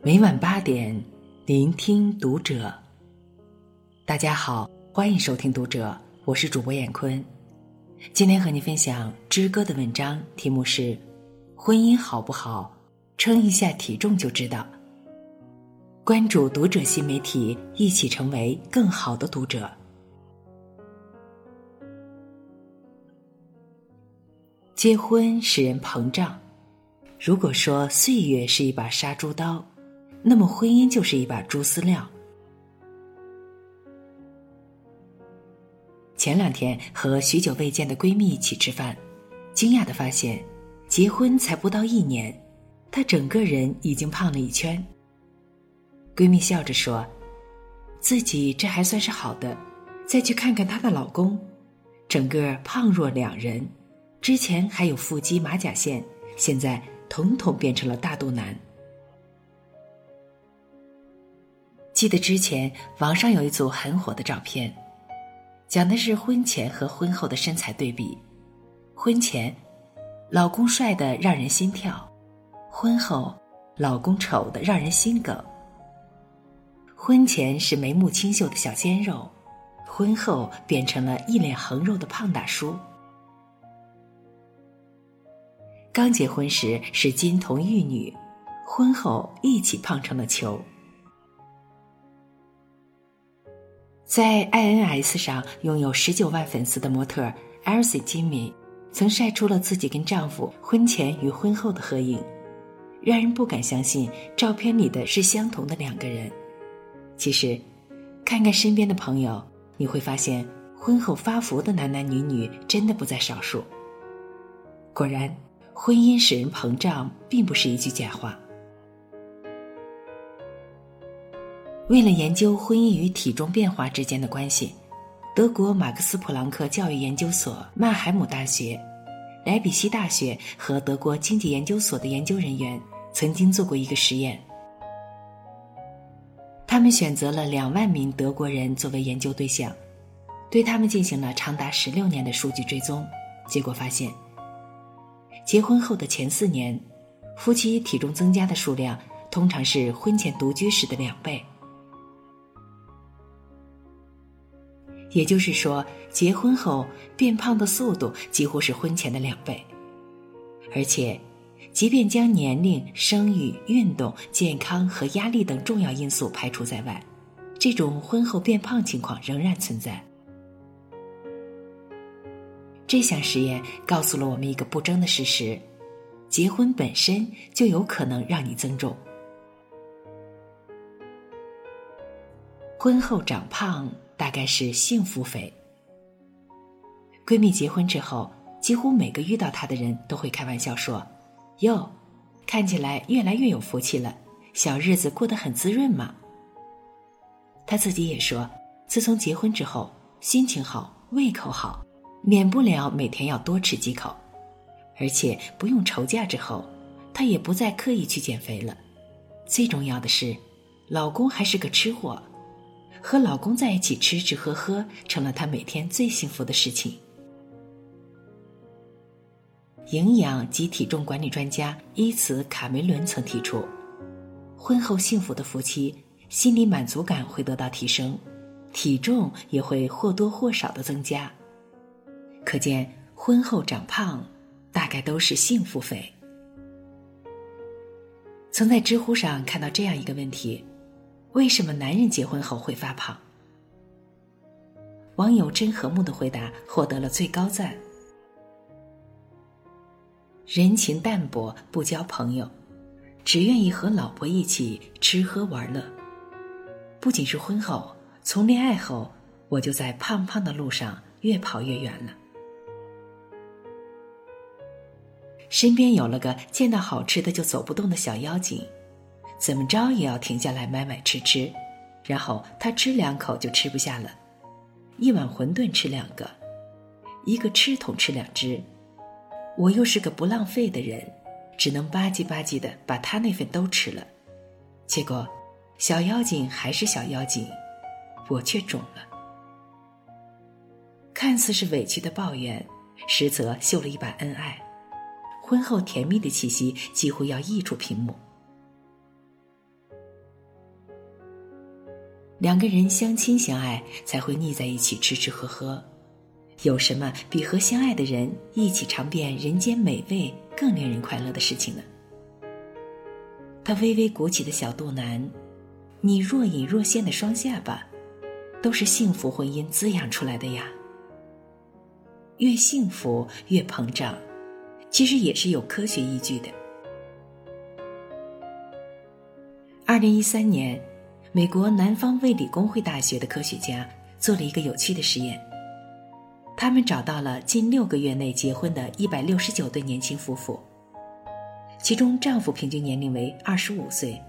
每晚八点，聆听读者。大家好，欢迎收听读者，我是主播闫坤。今天和你分享之歌的文章，题目是《婚姻好不好，称一下体重就知道》。关注读者新媒体，一起成为更好的读者。结婚使人膨胀。如果说岁月是一把杀猪刀，那么婚姻就是一把猪饲料。前两天和许久未见的闺蜜一起吃饭，惊讶的发现，结婚才不到一年，她整个人已经胖了一圈。闺蜜笑着说：“自己这还算是好的，再去看看她的老公，整个胖若两人。”之前还有腹肌、马甲线，现在统统变成了大肚腩。记得之前网上有一组很火的照片，讲的是婚前和婚后的身材对比。婚前，老公帅的让人心跳；婚后，老公丑的让人心梗。婚前是眉目清秀的小鲜肉，婚后变成了一脸横肉的胖大叔。刚结婚时是金童玉女，婚后一起胖成了球。在 INS 上拥有十九万粉丝的模特 Elsie 金敏，曾晒出了自己跟丈夫婚前与婚后的合影，让人不敢相信照片里的是相同的两个人。其实，看看身边的朋友，你会发现婚后发福的男男女女真的不在少数。果然。婚姻使人膨胀，并不是一句假话。为了研究婚姻与体重变化之间的关系，德国马克思普朗克教育研究所、曼海姆大学、莱比锡大学和德国经济研究所的研究人员曾经做过一个实验。他们选择了两万名德国人作为研究对象，对他们进行了长达十六年的数据追踪，结果发现。结婚后的前四年，夫妻体重增加的数量通常是婚前独居时的两倍。也就是说，结婚后变胖的速度几乎是婚前的两倍。而且，即便将年龄、生育、运动、健康和压力等重要因素排除在外，这种婚后变胖情况仍然存在。这项实验告诉了我们一个不争的事实：结婚本身就有可能让你增重。婚后长胖大概是幸福肥。闺蜜结婚之后，几乎每个遇到她的人都会开玩笑说：“哟，看起来越来越有福气了，小日子过得很滋润嘛。”她自己也说，自从结婚之后，心情好，胃口好。免不了每天要多吃几口，而且不用愁嫁之后，她也不再刻意去减肥了。最重要的是，老公还是个吃货，和老公在一起吃吃喝喝成了她每天最幸福的事情。营养及体重管理专家伊茨卡梅伦曾提出，婚后幸福的夫妻心理满足感会得到提升，体重也会或多或少的增加。可见，婚后长胖，大概都是幸福肥。曾在知乎上看到这样一个问题：为什么男人结婚后会发胖？网友真和睦的回答获得了最高赞：人情淡薄，不交朋友，只愿意和老婆一起吃喝玩乐。不仅是婚后，从恋爱后，我就在胖胖的路上越跑越远了。身边有了个见到好吃的就走不动的小妖精，怎么着也要停下来买买吃吃，然后他吃两口就吃不下了，一碗馄饨吃两个，一个吃桶吃两只，我又是个不浪费的人，只能吧唧吧唧的把他那份都吃了，结果小妖精还是小妖精，我却肿了。看似是委屈的抱怨，实则秀了一把恩爱。婚后甜蜜的气息几乎要溢出屏幕。两个人相亲相爱，才会腻在一起吃吃喝喝。有什么比和相爱的人一起尝遍人间美味更令人快乐的事情呢？他微微鼓起的小肚腩，你若隐若现的双下巴，都是幸福婚姻滋养出来的呀。越幸福越膨胀，其实也是有科学依据的。二零一三年，美国南方卫理公会大学的科学家做了一个有趣的实验。他们找到了近六个月内结婚的一百六十九对年轻夫妇，其中丈夫平均年龄为二十五岁，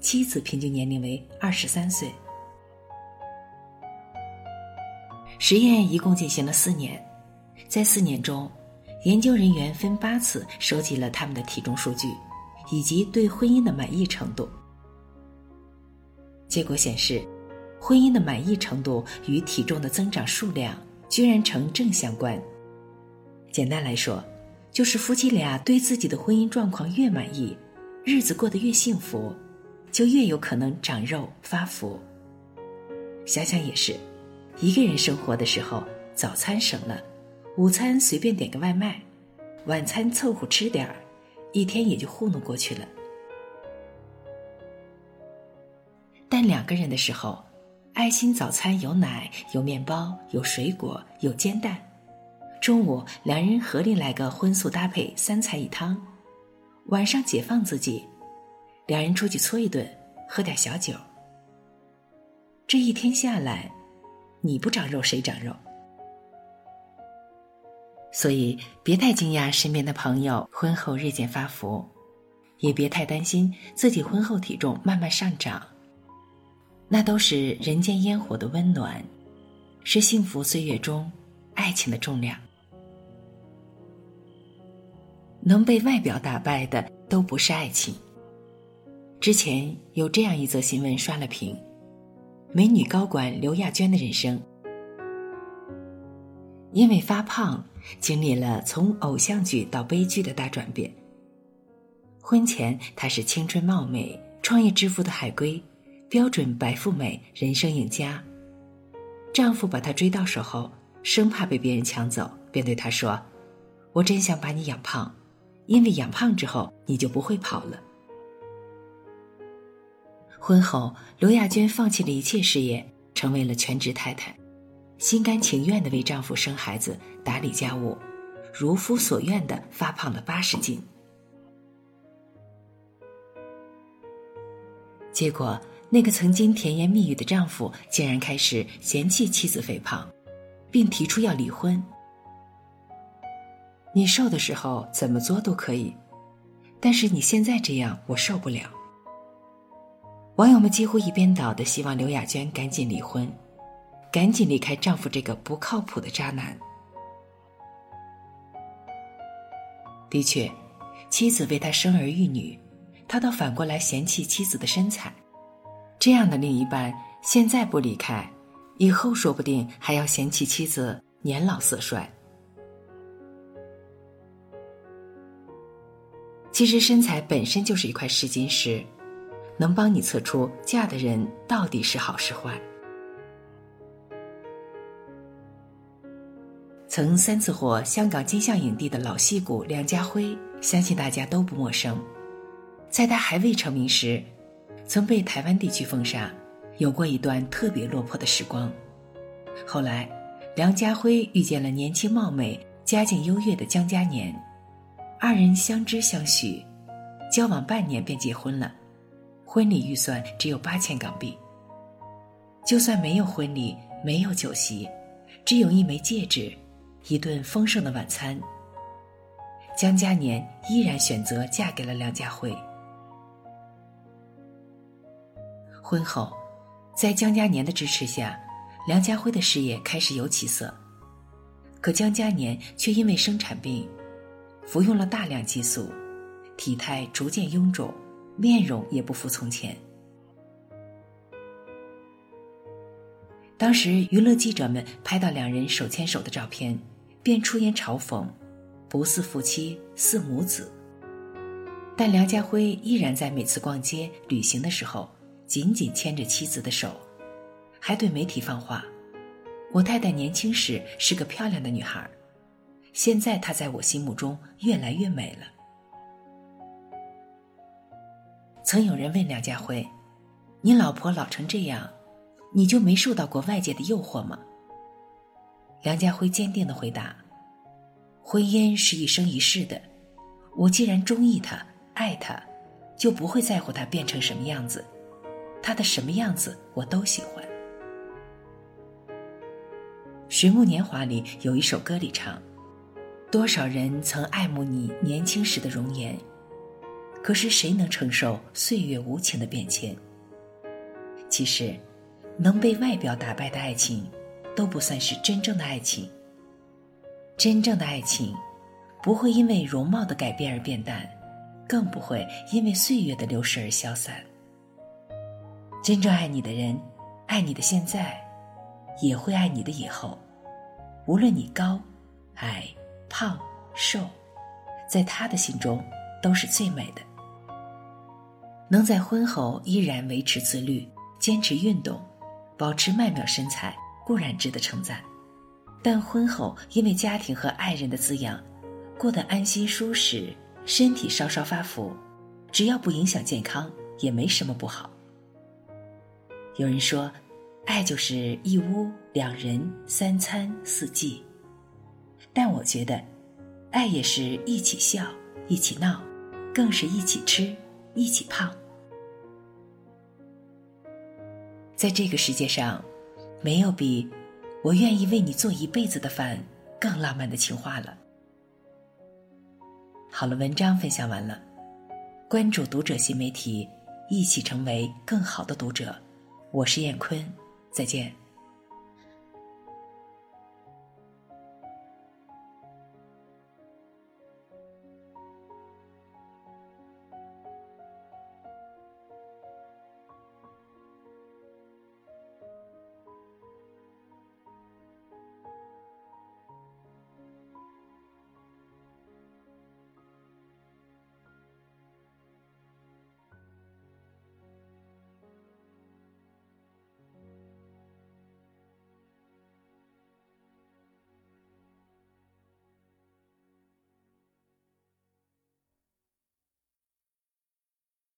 妻子平均年龄为二十三岁。实验一共进行了四年，在四年中，研究人员分八次收集了他们的体重数据，以及对婚姻的满意程度。结果显示，婚姻的满意程度与体重的增长数量。居然成正相关。简单来说，就是夫妻俩对自己的婚姻状况越满意，日子过得越幸福，就越有可能长肉发福。想想也是，一个人生活的时候，早餐省了，午餐随便点个外卖，晚餐凑合吃点儿，一天也就糊弄过去了。但两个人的时候。爱心早餐有奶、有面包、有水果、有煎蛋。中午两人合力来个荤素搭配三菜一汤。晚上解放自己，两人出去搓一顿，喝点小酒。这一天下来，你不长肉谁长肉？所以别太惊讶身边的朋友婚后日渐发福，也别太担心自己婚后体重慢慢上涨。那都是人间烟火的温暖，是幸福岁月中爱情的重量。能被外表打败的都不是爱情。之前有这样一则新闻刷了屏：美女高管刘亚娟的人生，因为发胖，经历了从偶像剧到悲剧的大转变。婚前她是青春貌美、创业致富的海归。标准白富美，人生赢家。丈夫把她追到手后，生怕被别人抢走，便对她说：“我真想把你养胖，因为养胖之后你就不会跑了。”婚后，刘亚娟放弃了一切事业，成为了全职太太，心甘情愿的为丈夫生孩子、打理家务，如夫所愿的发胖了八十斤。结果。那个曾经甜言蜜语的丈夫，竟然开始嫌弃妻子肥胖，并提出要离婚。你瘦的时候怎么做都可以，但是你现在这样，我受不了。网友们几乎一边倒的希望刘亚娟赶紧离婚，赶紧离开丈夫这个不靠谱的渣男。的确，妻子为他生儿育女，他倒反过来嫌弃妻子的身材。这样的另一半，现在不离开，以后说不定还要嫌弃妻子年老色衰。其实身材本身就是一块试金石，能帮你测出嫁的人到底是好是坏。曾三次获香港金像影帝的老戏骨梁家辉，相信大家都不陌生。在他还未成名时。曾被台湾地区封杀，有过一段特别落魄的时光。后来，梁家辉遇见了年轻貌美、家境优越的江嘉年，二人相知相许，交往半年便结婚了。婚礼预算只有八千港币。就算没有婚礼，没有酒席，只有一枚戒指，一顿丰盛的晚餐，江嘉年依然选择嫁给了梁家辉。婚后，在江嘉年的支持下，梁家辉的事业开始有起色。可江嘉年却因为生产病，服用了大量激素，体态逐渐臃肿，面容也不复从前。当时娱乐记者们拍到两人手牵手的照片，便出言嘲讽：“不似夫妻，似母子。”但梁家辉依然在每次逛街、旅行的时候。紧紧牵着妻子的手，还对媒体放话：“我太太年轻时是个漂亮的女孩，现在她在我心目中越来越美了。”曾有人问梁家辉：“你老婆老成这样，你就没受到过外界的诱惑吗？”梁家辉坚定的回答：“婚姻是一生一世的，我既然中意她、爱她，就不会在乎她变成什么样子，他的什么样子我都喜欢。”《水木年华》里有一首歌里唱：“多少人曾爱慕你年轻时的容颜，可是谁能承受岁月无情的变迁？”其实，能被外表打败的爱情，都不算是真正的爱情。真正的爱情，不会因为容貌的改变而变淡，更不会因为岁月的流逝而消散。真正爱你的人，爱你的现在。也会爱你的以后，无论你高、矮、胖、瘦，在他的心中都是最美的。能在婚后依然维持自律、坚持运动、保持曼妙身材，固然值得称赞；但婚后因为家庭和爱人的滋养，过得安心舒适，身体稍稍发福，只要不影响健康，也没什么不好。有人说。爱就是一屋两人三餐四季，但我觉得，爱也是一起笑一起闹，更是一起吃一起胖。在这个世界上，没有比“我愿意为你做一辈子的饭”更浪漫的情话了。好了，文章分享完了，关注读者新媒体，一起成为更好的读者。我是燕坤。再见。